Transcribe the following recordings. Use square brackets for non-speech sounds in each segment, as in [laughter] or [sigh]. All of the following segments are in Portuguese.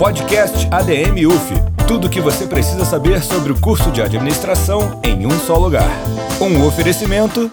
Podcast ADM UF. Tudo o que você precisa saber sobre o curso de administração em um só lugar. Um oferecimento.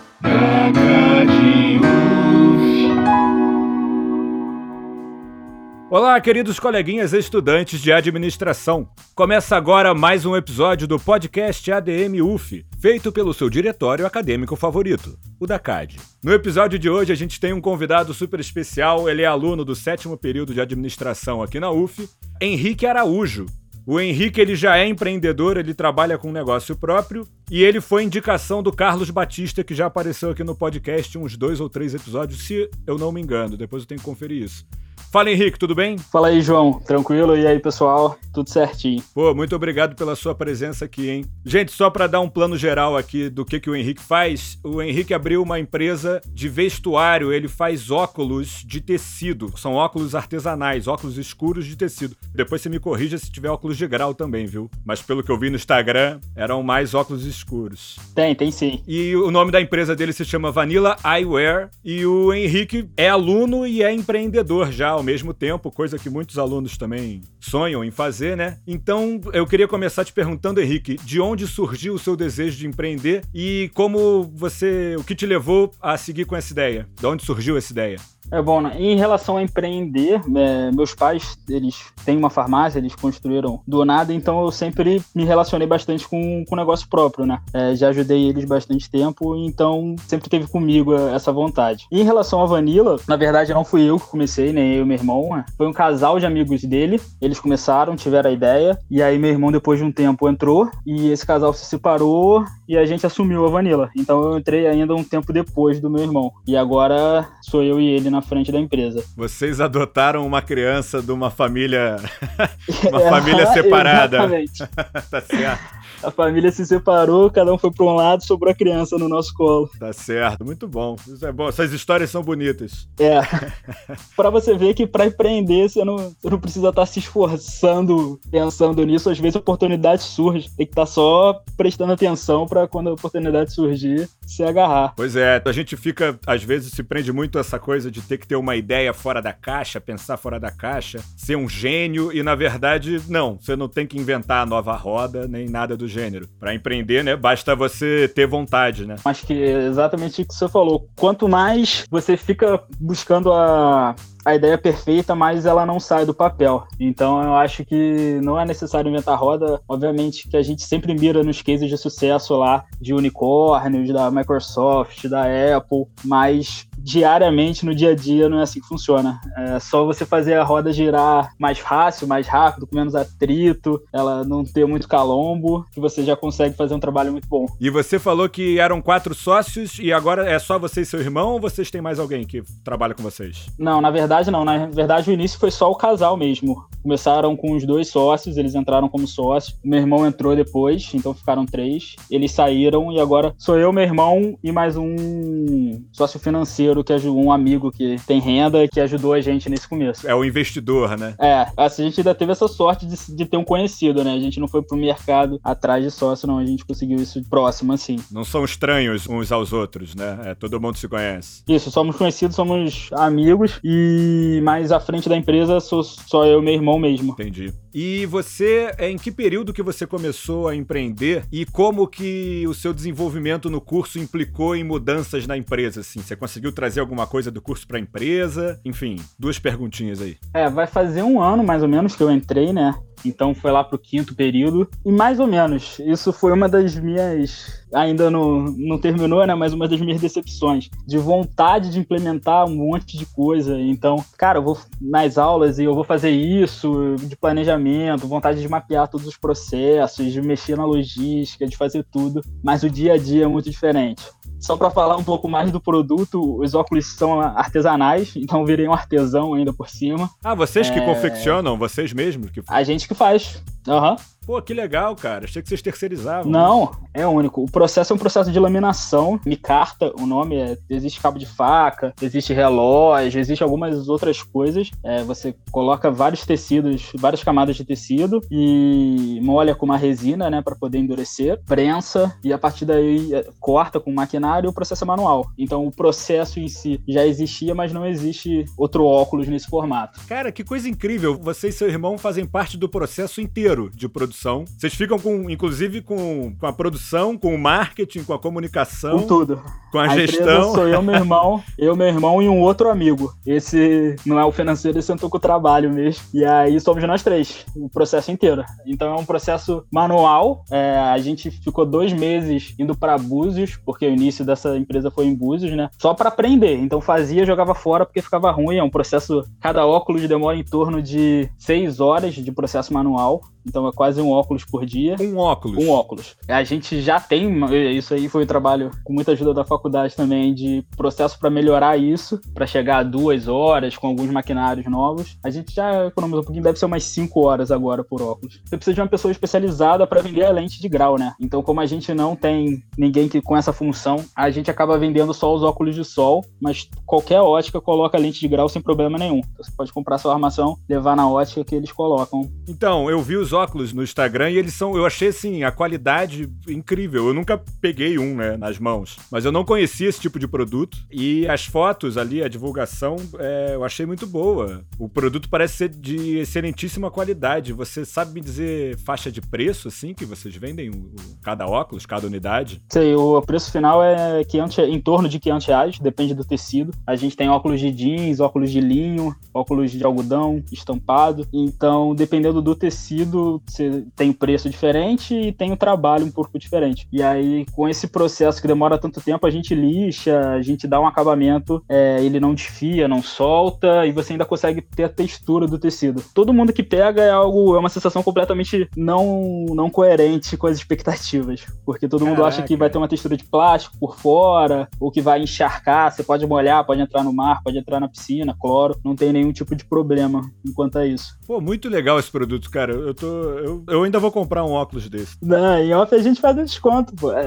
Olá, queridos coleguinhas estudantes de administração. Começa agora mais um episódio do podcast ADM UF, feito pelo seu diretório acadêmico favorito, o da CAD. No episódio de hoje a gente tem um convidado super especial, ele é aluno do sétimo período de administração aqui na UF, Henrique Araújo. O Henrique ele já é empreendedor, ele trabalha com um negócio próprio e ele foi indicação do Carlos Batista, que já apareceu aqui no podcast uns dois ou três episódios, se eu não me engano. Depois eu tenho que conferir isso. Fala Henrique, tudo bem? Fala aí, João. Tranquilo? E aí, pessoal? Tudo certinho. Pô, muito obrigado pela sua presença aqui, hein? Gente, só para dar um plano geral aqui do que, que o Henrique faz, o Henrique abriu uma empresa de vestuário, ele faz óculos de tecido. São óculos artesanais, óculos escuros de tecido. Depois você me corrija se tiver óculos de grau também, viu? Mas pelo que eu vi no Instagram, eram mais óculos escuros. Tem, tem sim. E o nome da empresa dele se chama Vanilla Eyewear e o Henrique é aluno e é empreendedor já ao mesmo tempo, coisa que muitos alunos também sonham em fazer, né? Então, eu queria começar te perguntando, Henrique, de onde surgiu o seu desejo de empreender e como você, o que te levou a seguir com essa ideia? De onde surgiu essa ideia? É bom, né? Em relação a empreender, é, meus pais, eles têm uma farmácia, eles construíram do nada, então eu sempre me relacionei bastante com o negócio próprio, né? É, já ajudei eles bastante tempo, então sempre teve comigo essa vontade. E em relação à Vanilla, na verdade não fui eu que comecei, nem eu e meu irmão, né? foi um casal de amigos dele, eles começaram, tiveram a ideia, e aí meu irmão depois de um tempo entrou, e esse casal se separou, e a gente assumiu a Vanilla. Então eu entrei ainda um tempo depois do meu irmão. E agora sou eu e ele na frente da empresa. Vocês adotaram uma criança de uma família. [laughs] uma é, família separada. Exatamente. [laughs] tá certo. A família se separou, cada um foi para um lado, sobrou a criança no nosso colo. Tá certo, muito bom. Isso é bom. Essas histórias são bonitas. É. [laughs] para você ver que para empreender, você não, você não precisa estar tá se esforçando pensando nisso. Às vezes a oportunidade surge. Tem que estar tá só prestando atenção para quando a oportunidade surgir, se agarrar. Pois é, a gente fica, às vezes, se prende muito a essa coisa de ter que ter uma ideia fora da caixa, pensar fora da caixa, ser um gênio, e na verdade, não, você não tem que inventar a nova roda, nem nada do gênero. Para empreender, né, basta você ter vontade, né? Acho que é exatamente o que você falou. Quanto mais você fica buscando a a ideia perfeita, mas ela não sai do papel. Então eu acho que não é necessário inventar roda. Obviamente que a gente sempre mira nos cases de sucesso lá de unicórnios, da Microsoft, da Apple, mas diariamente no dia a dia não é assim que funciona. É só você fazer a roda girar mais fácil, mais rápido, com menos atrito, ela não ter muito calombo, que você já consegue fazer um trabalho muito bom. E você falou que eram quatro sócios e agora é só você e seu irmão ou vocês têm mais alguém que trabalha com vocês? Não, na verdade não. Na verdade o início foi só o casal mesmo. Começaram com os dois sócios, eles entraram como sócios. Meu irmão entrou depois, então ficaram três. Eles saíram e agora sou eu, meu irmão e mais um sócio financeiro que ajudou, um amigo que tem renda que ajudou a gente nesse começo. É o investidor, né? É, assim, a gente ainda teve essa sorte de, de ter um conhecido, né? A gente não foi pro mercado atrás de sócio, não. A gente conseguiu isso próximo, assim. Não são estranhos uns aos outros, né? É, todo mundo se conhece. Isso, somos conhecidos, somos amigos e mais à frente da empresa sou só eu e meu irmão mesmo. Entendi. E você, em que período que você começou a empreender e como que o seu desenvolvimento no curso implicou em mudanças na empresa, assim? Você conseguiu trazer alguma coisa do curso para a empresa? Enfim, duas perguntinhas aí. É, vai fazer um ano mais ou menos que eu entrei, né? Então foi lá pro quinto período. E mais ou menos, isso foi uma das minhas. Ainda não, não terminou, né? Mas uma das minhas decepções. De vontade de implementar um monte de coisa. Então, cara, eu vou nas aulas e eu vou fazer isso, de planejamento, vontade de mapear todos os processos, de mexer na logística, de fazer tudo. Mas o dia a dia é muito diferente. Só para falar um pouco mais do produto, os óculos são artesanais, então virei um artesão ainda por cima. Ah, vocês que é... confeccionam, vocês mesmos? Que... A gente que faz. Aham. Uhum. Pô, que legal, cara. Achei que vocês terceirizavam. Não, é único. O processo é um processo de laminação, micarta, o nome é. Existe cabo de faca, existe relógio, existe algumas outras coisas. É, você coloca vários tecidos, várias camadas de tecido e molha com uma resina, né, para poder endurecer, prensa e a partir daí é, corta com maquinário e o processo é manual. Então o processo em si já existia, mas não existe outro óculos nesse formato. Cara, que coisa incrível. Você e seu irmão fazem parte do processo inteiro de produção. Vocês ficam com, inclusive, com, com a produção, com o marketing, com a comunicação. Com tudo. Com a, a gestão. sou eu, meu irmão, eu, meu irmão e um outro amigo. Esse não é o financeiro, esse sentou com o trabalho mesmo. E aí somos nós três, o processo inteiro. Então é um processo manual. É, a gente ficou dois meses indo para Búzios, porque o início dessa empresa foi em Búzios, né? Só para aprender. Então fazia, jogava fora porque ficava ruim. É um processo. Cada óculos demora em torno de seis horas de processo manual. Então é quase um óculos por dia. Um óculos. Um óculos. A gente já tem, isso aí foi o um trabalho com muita ajuda da faculdade também, de processo para melhorar isso, para chegar a duas horas com alguns maquinários novos. A gente já economizou um pouquinho, deve ser umas cinco horas agora por óculos. Você precisa de uma pessoa especializada para vender a lente de grau, né? Então, como a gente não tem ninguém que com essa função, a gente acaba vendendo só os óculos de sol, mas qualquer ótica coloca lente de grau sem problema nenhum. Então, você pode comprar sua armação, levar na ótica que eles colocam. Então, eu vi os óculos no Instagram e eles são, eu achei assim, a qualidade incrível. Eu nunca peguei um, né, nas mãos, mas eu não conhecia esse tipo de produto e as fotos ali, a divulgação, é, eu achei muito boa. O produto parece ser de excelentíssima qualidade. Você sabe me dizer faixa de preço, assim, que vocês vendem o, cada óculos, cada unidade? Sei, o preço final é 500, em torno de 500 reais, depende do tecido. A gente tem óculos de jeans, óculos de linho, óculos de algodão estampado. Então, dependendo do tecido, você tem um preço diferente e tem um trabalho um pouco diferente. E aí, com esse processo que demora tanto tempo, a gente lixa, a gente dá um acabamento, é, ele não desfia, não solta, e você ainda consegue ter a textura do tecido. Todo mundo que pega é algo, é uma sensação completamente não, não coerente com as expectativas. Porque todo mundo acha que vai ter uma textura de plástico por fora, ou que vai encharcar, você pode molhar, pode entrar no mar, pode entrar na piscina, cloro, não tem nenhum tipo de problema enquanto é isso. Pô, muito legal esse produto, cara. Eu tô eu, eu ainda vou comprar um óculos desse. Não, em off a gente faz um desconto, pô. [laughs]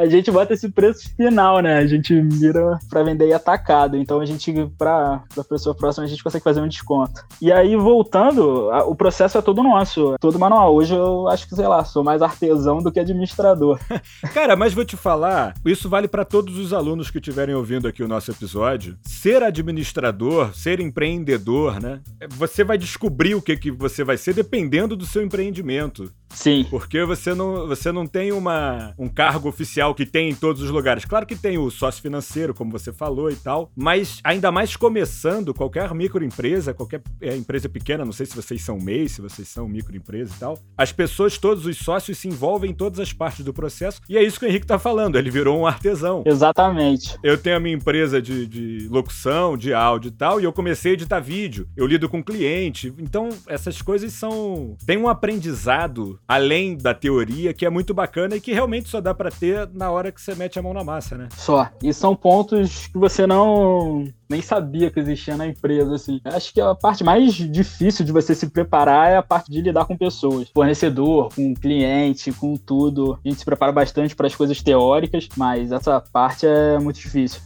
A gente bota esse preço final, né? A gente mira pra vender atacado. Então a gente, pra, pra pessoa próxima, a gente consegue fazer um desconto. E aí, voltando, a, o processo é todo nosso, é todo manual. Hoje eu acho que, sei lá, sou mais artesão do que administrador. [laughs] Cara, mas vou te falar, isso vale para todos os alunos que estiverem ouvindo aqui o nosso episódio. Ser administrador, ser empreendedor, né? Você vai descobrir o que, que você vai ser dependendo do seu empreendimento. Sim. Porque você não, você não tem uma, um cargo oficial que tem em todos os lugares. Claro que tem o sócio financeiro, como você falou e tal, mas ainda mais começando, qualquer microempresa, qualquer é, empresa pequena, não sei se vocês são MEI, se vocês são microempresa e tal, as pessoas, todos os sócios se envolvem em todas as partes do processo e é isso que o Henrique tá falando, ele virou um artesão. Exatamente. Eu tenho a minha empresa de, de locução, de áudio e tal, e eu comecei a editar vídeo, eu lido com cliente, então essas coisas são... tem um aprendizado além da teoria, que é muito bacana e que realmente só dá para ter na hora que você mete a mão na massa, né? Só. E são pontos que você não nem sabia que existia na empresa, assim. Acho que a parte mais difícil de você se preparar é a parte de lidar com pessoas, fornecedor, com cliente, com tudo. A gente se prepara bastante para as coisas teóricas, mas essa parte é muito difícil.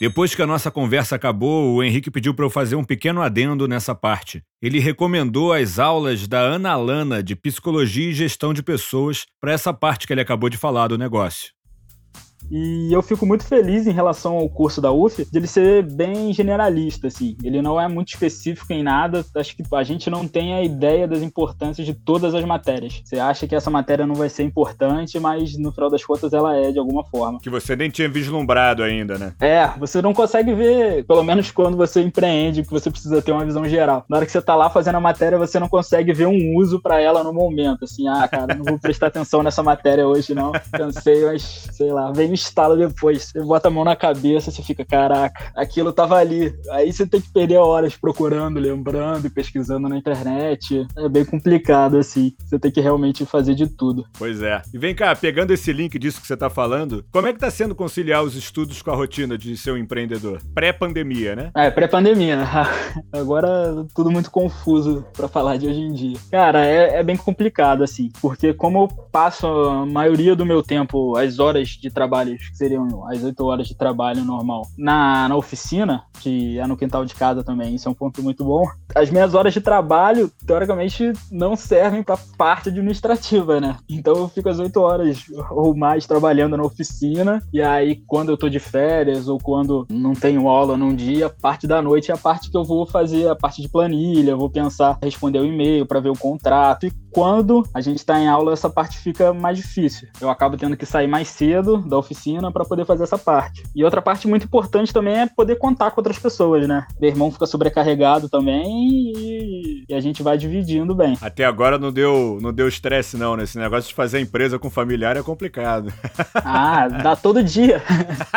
Depois que a nossa conversa acabou, o Henrique pediu para eu fazer um pequeno adendo nessa parte. Ele recomendou as aulas da Ana Lana de Psicologia e Gestão de Pessoas para essa parte que ele acabou de falar do negócio. E eu fico muito feliz em relação ao curso da UF de ele ser bem generalista, assim. Ele não é muito específico em nada. Acho que a gente não tem a ideia das importâncias de todas as matérias. Você acha que essa matéria não vai ser importante, mas no final das contas ela é de alguma forma. Que você nem tinha vislumbrado ainda, né? É, você não consegue ver, pelo menos quando você empreende, que você precisa ter uma visão geral. Na hora que você tá lá fazendo a matéria, você não consegue ver um uso para ela no momento. Assim, ah, cara, não vou prestar atenção nessa matéria hoje, não. Cansei, mas sei lá, vem um estalo depois. Você bota a mão na cabeça, você fica, caraca, aquilo tava ali. Aí você tem que perder horas procurando, lembrando e pesquisando na internet. É bem complicado, assim. Você tem que realmente fazer de tudo. Pois é. E vem cá, pegando esse link disso que você tá falando, como é que tá sendo conciliar os estudos com a rotina de ser um empreendedor? Pré-pandemia, né? É, pré-pandemia. [laughs] Agora tudo muito confuso para falar de hoje em dia. Cara, é, é bem complicado, assim, porque como eu passo a maioria do meu tempo, as horas de trabalho, que seriam as oito horas de trabalho normal, na, na oficina, que é no quintal de casa também, isso é um ponto muito bom. As minhas horas de trabalho, teoricamente, não servem para parte administrativa, né? Então eu fico as oito horas ou mais trabalhando na oficina, e aí quando eu tô de férias ou quando não tenho aula num dia, parte da noite é a parte que eu vou fazer a parte de planilha, vou pensar, responder o e-mail para ver o contrato. E quando a gente está em aula, essa parte fica mais difícil. Eu acabo tendo que sair mais cedo da oficina para poder fazer essa parte. E outra parte muito importante também é poder contar com outras pessoas, né? Meu irmão fica sobrecarregado também e, e a gente vai dividindo bem. Até agora não deu não deu estresse não, né? Esse negócio de fazer empresa com familiar é complicado. [laughs] Ah, dá todo dia.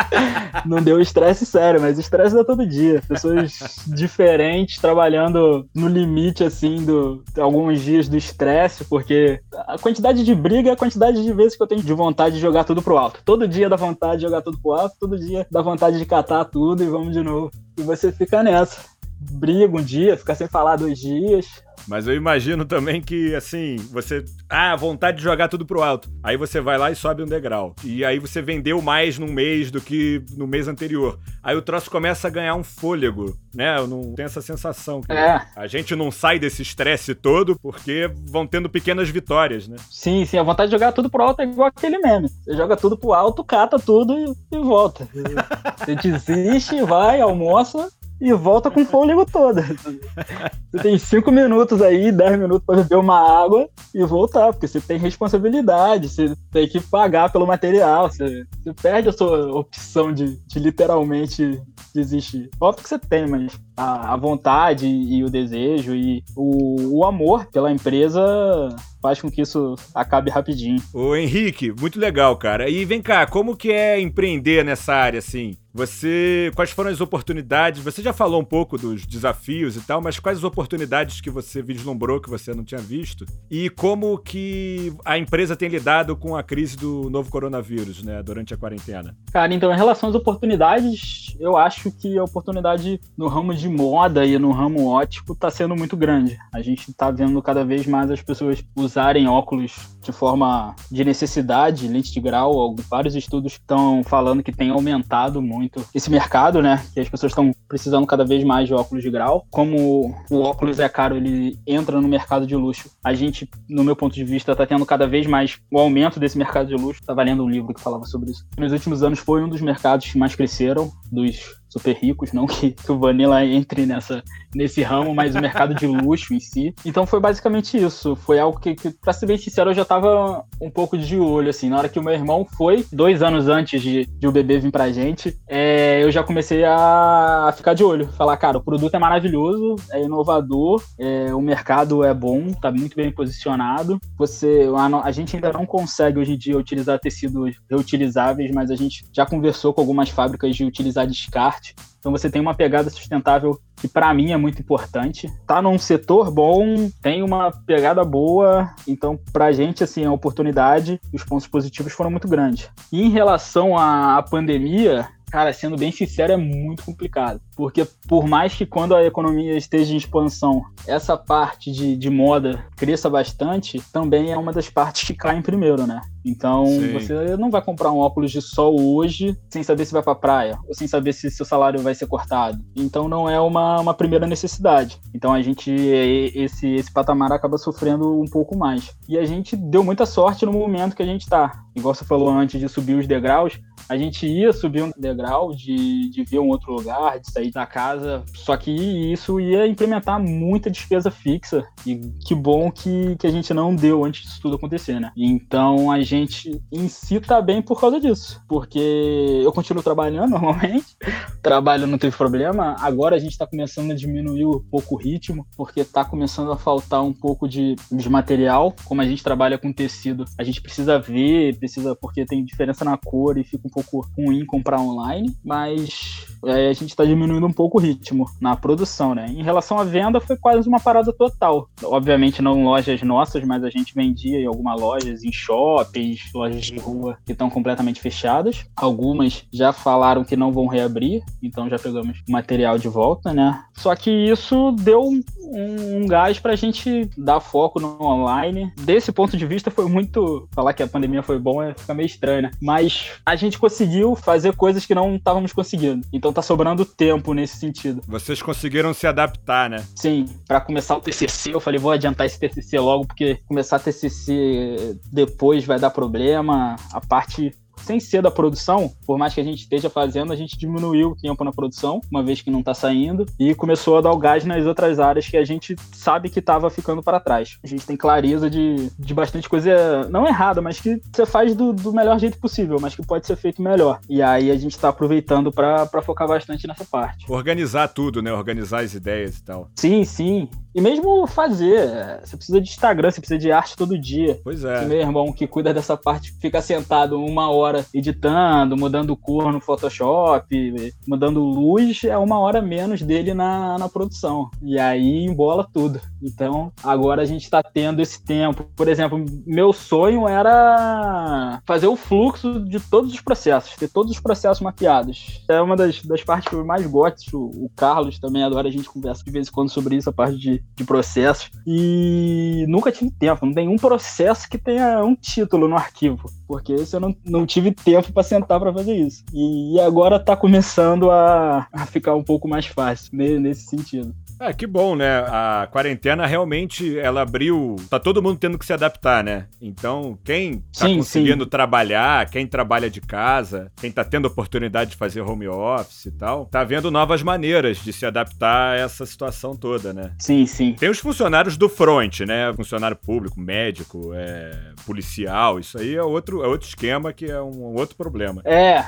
[laughs] não deu estresse sério, mas estresse dá todo dia. Pessoas diferentes trabalhando no limite assim do alguns dias do estresse, porque a quantidade de briga é a quantidade de vezes que eu tenho de vontade de jogar tudo pro alto. Todo dia dá vontade de jogar tudo pro alto, todo dia dá vontade de catar tudo e vamos de novo. E você fica nessa. Briga um dia, fica sem falar dois dias, mas eu imagino também que, assim, você. Ah, vontade de jogar tudo pro alto. Aí você vai lá e sobe um degrau. E aí você vendeu mais num mês do que no mês anterior. Aí o troço começa a ganhar um fôlego, né? Eu não tenho essa sensação. Que é. A gente não sai desse estresse todo porque vão tendo pequenas vitórias, né? Sim, sim. A vontade de jogar tudo pro alto é igual aquele meme. Você joga tudo pro alto, cata tudo e, e volta. [laughs] Você desiste, vai, almoça, e volta com fôlego toda. [laughs] Você tem cinco minutos aí, dez minutos para beber uma água e voltar, porque você tem responsabilidade, você tem que pagar pelo material, você, você perde a sua opção de, de literalmente desistir. Óbvio que você tem, mas a, a vontade e o desejo e o, o amor pela empresa faz com que isso acabe rapidinho. Ô Henrique, muito legal, cara. E vem cá, como que é empreender nessa área assim? Você, quais foram as oportunidades? Você já falou um pouco dos desafios e tal, mas quais as oportunidades que você vislumbrou que você não tinha visto? E como que a empresa tem lidado com a crise do novo coronavírus, né, durante a quarentena? Cara, então em relação às oportunidades, eu acho que a oportunidade no ramo de moda e no ramo ótico está sendo muito grande. A gente está vendo cada vez mais as pessoas usarem óculos de forma de necessidade, lente de grau. Vários estudos estão falando que tem aumentado muito esse mercado, né? Que as pessoas estão precisando cada vez mais de óculos de grau. Como o óculos é caro, ele entra no mercado de luxo. A gente, no meu ponto de vista, está tendo cada vez mais o aumento desse mercado de luxo. Estava lendo um livro que falava sobre isso. Nos últimos anos foi um dos mercados que mais cresceram, dos super ricos, não que, que, o Vanilla entre nessa, nesse ramo, mas o mercado de luxo em si. Então foi basicamente isso. Foi algo que, que pra ser bem sincero, eu já tava um pouco de olho, assim. Na hora que o meu irmão foi, dois anos antes de, de o bebê vir pra gente, é, eu já comecei a, ficar de olho. Falar, cara, o produto é maravilhoso, é inovador, é, o mercado é bom, tá muito bem posicionado. Você, a, a gente ainda não consegue hoje em dia utilizar tecidos reutilizáveis, mas a gente já conversou com algumas fábricas de utilizar descarte então você tem uma pegada sustentável que para mim é muito importante. Tá num setor bom, tem uma pegada boa, então pra gente assim, a oportunidade e os pontos positivos foram muito grandes. E em relação à pandemia, cara, sendo bem sincero, é muito complicado. Porque por mais que quando a economia esteja em expansão, essa parte de, de moda cresça bastante, também é uma das partes que caem primeiro, né? Então Sim. você não vai comprar um óculos de sol hoje sem saber se vai pra praia, ou sem saber se seu salário vai ser cortado. Então não é uma, uma primeira necessidade. Então a gente, esse, esse patamar acaba sofrendo um pouco mais. E a gente deu muita sorte no momento que a gente tá. Igual você falou antes de subir os degraus, a gente ia subir um degrau, de, de ver um outro lugar, de sair sair da casa. Só que isso ia implementar muita despesa fixa. E que bom que, que a gente não deu antes disso tudo acontecer, né? Então a gente em si tá bem por causa disso. Porque eu continuo trabalhando [laughs] normalmente, trabalho não teve problema. Agora a gente tá começando a diminuir um pouco o ritmo, porque tá começando a faltar um pouco de, de material. Como a gente trabalha com tecido, a gente precisa ver, precisa, porque tem diferença na cor e fica um pouco ruim comprar online. Mas é, a gente está diminuindo um pouco o ritmo na produção, né? Em relação à venda, foi quase uma parada total. Obviamente não lojas nossas, mas a gente vendia em algumas lojas, em shoppings, lojas de rua que estão completamente fechadas. Algumas já falaram que não vão reabrir, então já pegamos material de volta, né? Só que isso deu um, um gás para a gente dar foco no online. Desse ponto de vista, foi muito. Falar que a pandemia foi bom é ficar meio estranho, né? Mas a gente conseguiu fazer coisas que não estávamos conseguindo. Então tá sobrando tempo nesse sentido. Vocês conseguiram se adaptar, né? Sim, para começar o TCC, eu falei, vou adiantar esse TCC logo, porque começar TCC depois vai dar problema. A parte sem ser da produção, por mais que a gente esteja fazendo, a gente diminuiu o tempo na produção, uma vez que não está saindo, e começou a dar o gás nas outras áreas que a gente sabe que estava ficando para trás. A gente tem clareza de, de bastante coisa, não errada, mas que você faz do, do melhor jeito possível, mas que pode ser feito melhor. E aí a gente está aproveitando para focar bastante nessa parte. Organizar tudo, né? Organizar as ideias e tal. Sim, sim. E mesmo fazer, você precisa de Instagram, você precisa de arte todo dia. Pois é. Se meu irmão que cuida dessa parte fica sentado uma hora editando, mudando cor no Photoshop, mudando luz, é uma hora menos dele na, na produção. E aí embola tudo. Então, agora a gente está tendo esse tempo. Por exemplo, meu sonho era fazer o fluxo de todos os processos, ter todos os processos mapeados. É uma das, das partes que eu mais gosto. O, o Carlos também adora, a gente conversa de vez em quando sobre isso, a parte de de processos. E nunca tive tempo, não tem um processo que tenha um título no arquivo, porque eu não, não tive tempo para sentar para fazer isso. E agora tá começando a, a ficar um pouco mais fácil nesse sentido. É, que bom, né? A quarentena realmente ela abriu. Tá todo mundo tendo que se adaptar, né? Então, quem tá sim, conseguindo sim. trabalhar, quem trabalha de casa, quem tá tendo oportunidade de fazer home office e tal, tá vendo novas maneiras de se adaptar a essa situação toda, né? Sim, sim. Tem os funcionários do front, né? Funcionário público, médico, é, policial, isso aí é outro, é outro esquema que é um outro problema. É,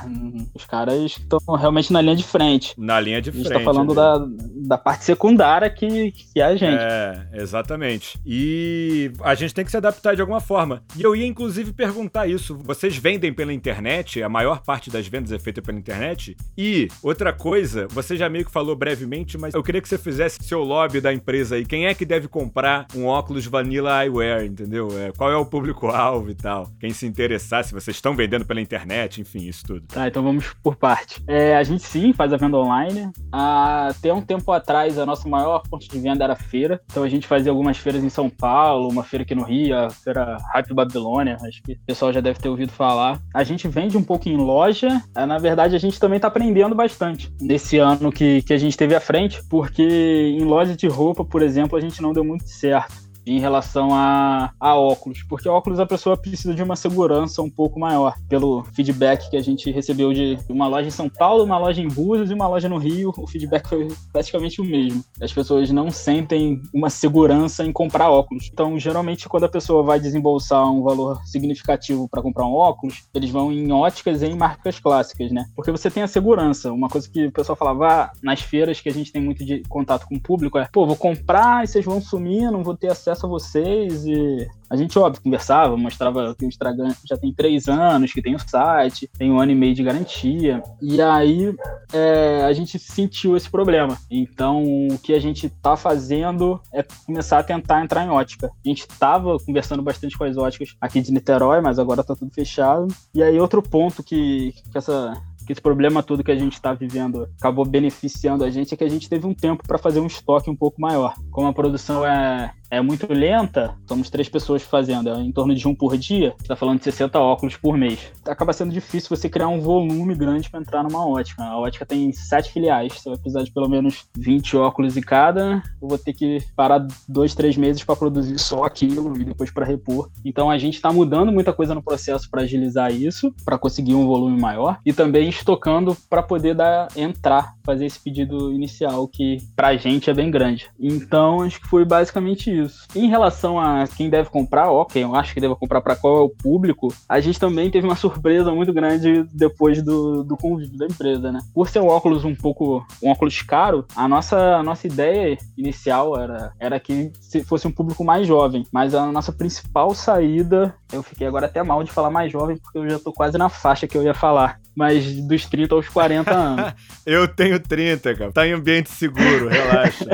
os caras estão realmente na linha de frente. Na linha de frente. A gente tá falando da, da parte secundária secundária que, que é a gente. É, exatamente. E a gente tem que se adaptar de alguma forma. E eu ia inclusive perguntar isso. Vocês vendem pela internet? A maior parte das vendas é feita pela internet? E outra coisa, você já meio que falou brevemente, mas eu queria que você fizesse seu lobby da empresa aí. Quem é que deve comprar um óculos Vanilla Eyewear, entendeu? É, qual é o público-alvo e tal? Quem se interessar, se vocês estão vendendo pela internet, enfim, isso tudo. Tá, então vamos por parte. É, a gente sim faz a venda online. Até um tempo atrás, a nossa maior fonte de venda era feira. Então a gente fazia algumas feiras em São Paulo, uma feira aqui no Rio, a feira Hype Babilônia, acho que o pessoal já deve ter ouvido falar. A gente vende um pouco em loja, é, na verdade a gente também está aprendendo bastante nesse ano que, que a gente teve à frente, porque em loja de roupa, por exemplo, a gente não deu muito certo em relação a, a óculos, porque óculos a pessoa precisa de uma segurança um pouco maior, pelo feedback que a gente recebeu de uma loja em São Paulo, uma loja em Búzios e uma loja no Rio, o feedback foi praticamente o mesmo. As pessoas não sentem uma segurança em comprar óculos. Então, geralmente, quando a pessoa vai desembolsar um valor significativo para comprar um óculos, eles vão em óticas e em marcas clássicas, né? Porque você tem a segurança. Uma coisa que o pessoal falava ah, nas feiras que a gente tem muito de contato com o público é, pô, vou comprar e vocês vão sumir, não vou ter acesso acesso a vocês e a gente, óbvio, conversava, mostrava que o Instagram já tem três anos, que tem o site, tem um ano e meio de garantia. E aí é, a gente sentiu esse problema. Então, o que a gente está fazendo é começar a tentar entrar em ótica. A gente estava conversando bastante com as óticas aqui de Niterói, mas agora está tudo fechado. E aí, outro ponto que, que essa que esse problema todo que a gente está vivendo acabou beneficiando a gente é que a gente teve um tempo para fazer um estoque um pouco maior. Como a produção é é muito lenta, somos três pessoas fazendo, é em torno de um por dia, você tá falando de 60 óculos por mês. Acaba sendo difícil você criar um volume grande para entrar numa ótica. A ótica tem sete filiais, você vai precisar de pelo menos 20 óculos em cada. Eu vou ter que parar dois, três meses para produzir só aquilo e depois para repor. Então a gente está mudando muita coisa no processo para agilizar isso, para conseguir um volume maior e também estocando para poder dar entrar, fazer esse pedido inicial que para a gente é bem grande. Então acho que foi basicamente isso. Em relação a quem deve comprar, ok, eu acho que deve comprar para qual é o público, a gente também teve uma [laughs] surpresa muito grande depois do, do convívio da empresa, né? Por ser um óculos um pouco, um óculos caro, a nossa, a nossa ideia inicial era, era que fosse um público mais jovem, mas a nossa principal saída, eu fiquei agora até mal de falar mais jovem, porque eu já tô quase na faixa que eu ia falar, mas dos 30 aos 40 anos. [laughs] eu tenho 30, cara. Tá em ambiente seguro, relaxa.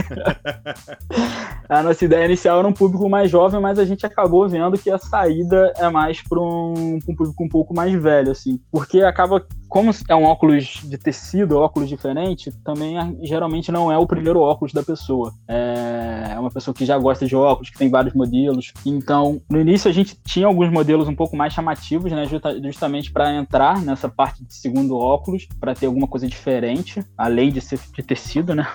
[laughs] a nossa ideia inicial era um público mais jovem, mas a gente acabou vendo que a saída é mais para um, um, público um pouco mais velho, assim. Porque acaba, como é um óculos de tecido, óculos diferente, também geralmente não é o primeiro óculos da pessoa. É, é uma pessoa que já gosta de óculos, que tem vários modelos. Então, no início a gente tinha alguns modelos um pouco mais chamativos, né? Justamente para entrar nessa parte de segundo óculos para ter alguma coisa diferente, além de ser de tecido, né?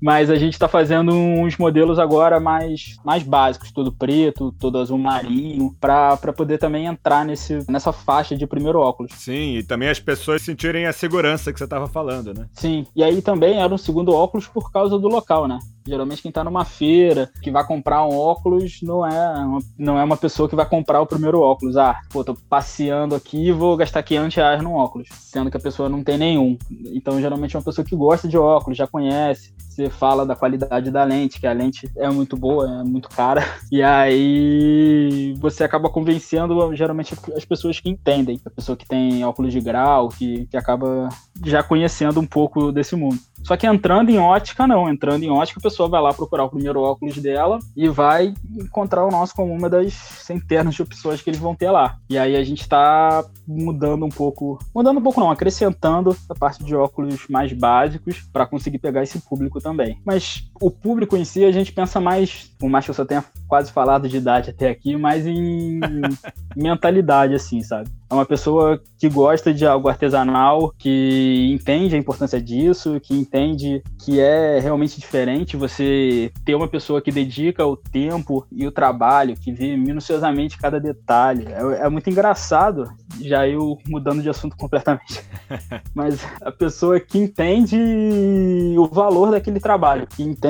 Mas a gente está fazendo uns modelos agora mais, mais básicos, todo preto, todo azul marinho, para poder também entrar nesse, nessa faixa de primeiro óculos. Sim, e também as pessoas sentirem a segurança que você estava falando, né? Sim, e aí também era um segundo óculos por causa do local, né? Geralmente quem está numa feira, que vai comprar um óculos, não é, uma, não é uma pessoa que vai comprar o primeiro óculos. Ah, pô, tô passeando aqui vou gastar 500 reais num óculos, sendo que a pessoa não tem nenhum. Então, geralmente é uma pessoa que gosta de óculos, já conhece, você fala da qualidade da lente, que a lente é muito boa, é muito cara, [laughs] e aí você acaba convencendo geralmente as pessoas que entendem, a pessoa que tem óculos de grau, que, que acaba já conhecendo um pouco desse mundo. Só que entrando em ótica, não. Entrando em ótica, a pessoa vai lá procurar o primeiro óculos dela e vai encontrar o nosso como uma das centenas de opções que eles vão ter lá. E aí a gente está mudando um pouco, mudando um pouco não, acrescentando a parte de óculos mais básicos para conseguir pegar esse público também. Mas o público em si, a gente pensa mais, por mais que eu só tenha quase falado de idade até aqui, mas em [laughs] mentalidade, assim, sabe? É uma pessoa que gosta de algo artesanal, que entende a importância disso, que entende que é realmente diferente você ter uma pessoa que dedica o tempo e o trabalho, que vê minuciosamente cada detalhe. É, é muito engraçado, já eu mudando de assunto [laughs] completamente. [laughs] Mas a pessoa que entende o valor daquele trabalho, que entende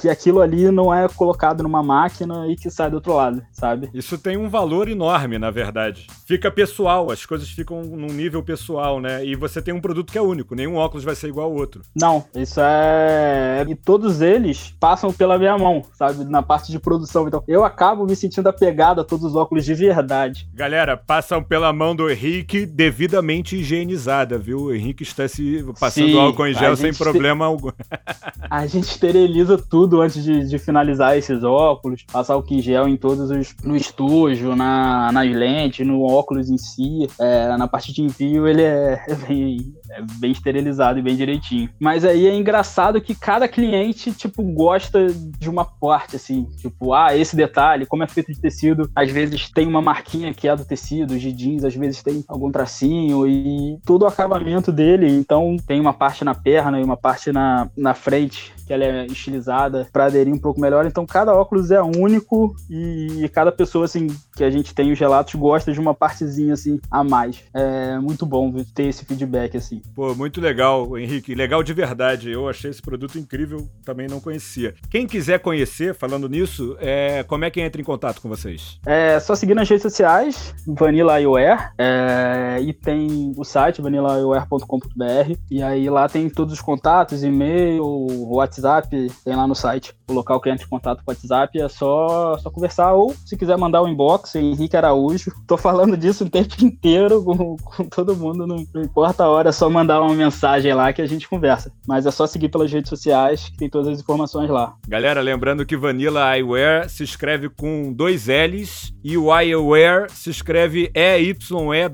que aquilo ali não é colocado numa máquina e que sai do outro lado, sabe? Isso tem um valor enorme, na verdade. Fica pessoal, as coisas ficam num nível pessoal, né? E você tem um produto que é único, nenhum óculos vai ser igual ao outro. Não, isso é. E todos eles passam pela minha mão, sabe? Na parte de produção. Então, eu acabo me sentindo apegado a todos os óculos de verdade. Galera, passam pela mão do Henrique devidamente higienizada, viu? O Henrique está se passando Sim, álcool em gel sem problema te... algum. [laughs] a gente esteriliza tudo antes de, de, finalizar esses óculos, passar álcool em gel em todos os. no estojo, na, nas lentes, no óculos em si. É, na parte de envio, ele é, [laughs] é bem, é bem esterilizado e bem direitinho. Mas aí é engraçado que cada cliente, tipo, gosta de uma parte, assim. Tipo, ah, esse detalhe, como é feito de tecido, às vezes tem uma marquinha que é do tecido, de jeans, às vezes tem algum tracinho e todo o acabamento dele. Então tem uma parte na perna e uma parte na, na frente que ela é estilizada para aderir um pouco melhor. Então cada óculos é único e cada pessoa assim que a gente tem os relatos gosta de uma partezinha assim a mais. É muito bom ter esse feedback assim. Pô, muito legal, Henrique, legal de verdade. Eu achei esse produto incrível, também não conhecia. Quem quiser conhecer, falando nisso, é, como é que entra em contato com vocês? É só seguir nas redes sociais, Vanilla iWare, é, e tem o site vanillaiware.com.br e aí lá tem todos os contatos, e-mail, WhatsApp WhatsApp, tem lá no site o local que entra em contato com o WhatsApp, é só, só conversar. Ou se quiser mandar um inbox, Henrique Araújo. [laughs] Tô falando disso o tempo inteiro com, com todo mundo, não, não, importa a hora, é só mandar uma mensagem lá que a gente conversa. Mas é só seguir pelas redes sociais que tem todas as informações lá. Galera, lembrando que Vanilla Eyewear se escreve com dois L's e o Eyewear se escreve E-Y-E-W-E-A-R.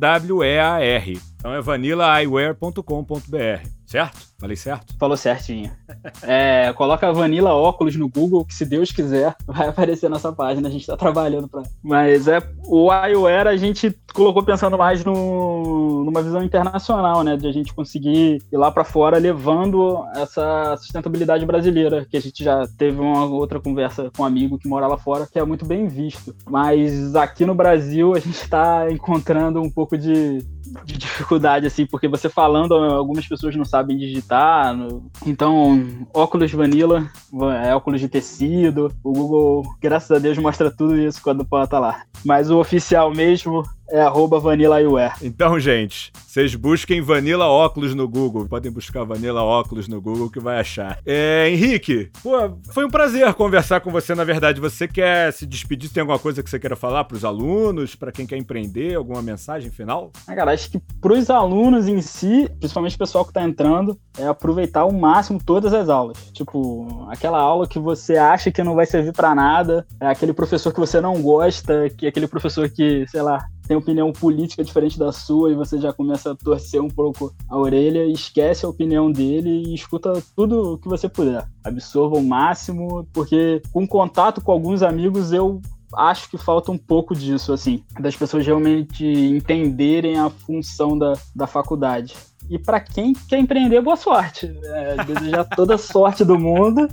Então é vanillaayware.com.br. Certo? Falei certo? Falou certinho. É, coloca Vanilla Óculos no Google, que se Deus quiser, vai aparecer nessa página. A gente tá trabalhando pra. Mas é o iWare a gente colocou pensando mais no, numa visão internacional, né? De a gente conseguir ir lá para fora levando essa sustentabilidade brasileira, que a gente já teve uma outra conversa com um amigo que mora lá fora, que é muito bem visto. Mas aqui no Brasil a gente está encontrando um pouco de, de dificuldade, assim, porque você falando, algumas pessoas não sabem digitar. No... Então, óculos vanilla, é óculos de tecido. O Google, graças a Deus, mostra tudo isso quando bota lá. Mas o oficial mesmo é arroba Vanilla Então, gente, vocês busquem Vanilla Óculos no Google. Podem buscar Vanilla Óculos no Google que vai achar. É, Henrique, pô, foi um prazer conversar com você, na verdade. Você quer se despedir? Tem alguma coisa que você queira falar para os alunos, para quem quer empreender? Alguma mensagem final? Ah, cara, acho que para os alunos em si, principalmente o pessoal que está entrando, é aproveitar ao máximo todas as aulas. Tipo, aquela aula que você acha que não vai servir para nada, é aquele professor que você não gosta, que é aquele professor que, sei lá, tem opinião política diferente da sua e você já começa a torcer um pouco a orelha, esquece a opinião dele e escuta tudo o que você puder. Absorva o máximo, porque com contato com alguns amigos eu acho que falta um pouco disso, assim, das pessoas realmente entenderem a função da, da faculdade. E para quem quer empreender, boa sorte. É, desejar toda a sorte do mundo,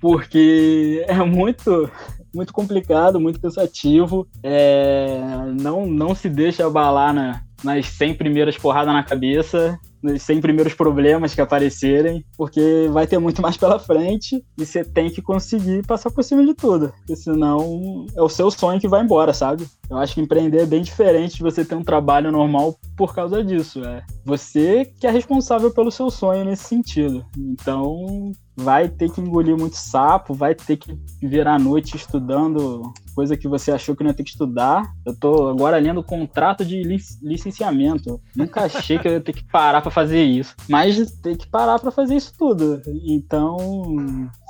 porque é muito muito complicado, muito cansativo. É, não, não se deixa abalar na, nas 100 primeiras porradas na cabeça nos 100 primeiros problemas que aparecerem, porque vai ter muito mais pela frente e você tem que conseguir passar por cima de tudo, porque senão é o seu sonho que vai embora, sabe? Eu acho que empreender é bem diferente de você ter um trabalho normal por causa disso. É você que é responsável pelo seu sonho nesse sentido. Então, vai ter que engolir muito sapo, vai ter que virar a noite estudando coisa que você achou que não ia ter que estudar. Eu tô agora lendo contrato de licenciamento. Nunca achei que eu ia ter que parar para fazer isso. Mas tem que parar para fazer isso tudo. Então,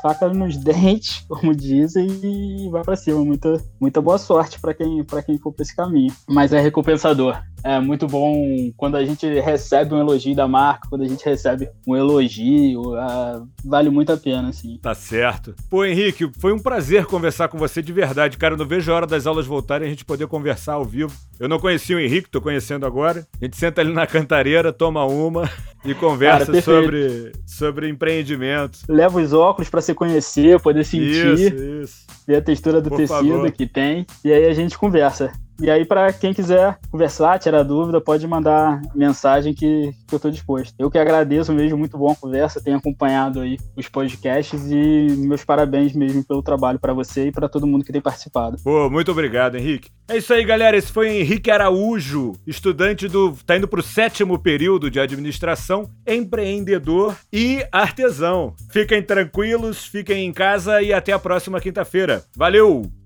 faca nos [laughs] dentes, como dizem, e vai para cima. Muita, muita boa sorte para quem, pra quem for esse caminho. Mas é recompensador. É muito bom quando a gente recebe um elogio da marca, quando a gente recebe um elogio, uh, vale muito a pena, assim. Tá certo. Pô, Henrique, foi um prazer conversar com você de verdade, cara. Eu não vejo a hora das aulas voltarem e a gente poder conversar ao vivo. Eu não conhecia o Henrique, tô conhecendo agora. A gente senta ali na cantareira, toma uma e conversa cara, sobre, sobre empreendimento. Leva os óculos para você conhecer, poder sentir. Isso, isso. Ver a textura do Por tecido favor. que tem. E aí a gente conversa. E aí, para quem quiser conversar, tirar dúvida, pode mandar mensagem que, que eu estou disposto. Eu que agradeço mesmo, muito bom a conversa, tenho acompanhado aí os podcasts e meus parabéns mesmo pelo trabalho para você e para todo mundo que tem participado. Pô, muito obrigado, Henrique. É isso aí, galera. Esse foi Henrique Araújo, estudante do. tá indo para o sétimo período de administração, empreendedor e artesão. Fiquem tranquilos, fiquem em casa e até a próxima quinta-feira. Valeu!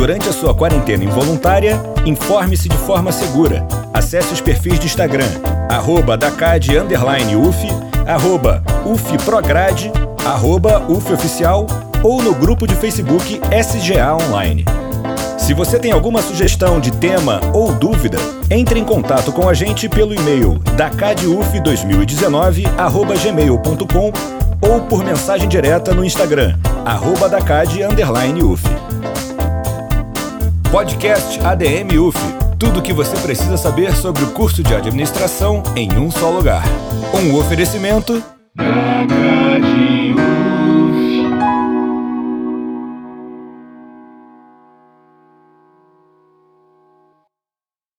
Durante a sua quarentena involuntária, informe-se de forma segura. Acesse os perfis de Instagram, arroba Dacad, UF, arroba UFPrograde, arroba UFOficial ou no grupo de Facebook SGA Online. Se você tem alguma sugestão de tema ou dúvida, entre em contato com a gente pelo e-mail dacaduf2019@gmail.com ou por mensagem direta no Instagram, arroba dacad_uf. Podcast ADM UF. Tudo o que você precisa saber sobre o curso de administração em um só lugar. Um oferecimento.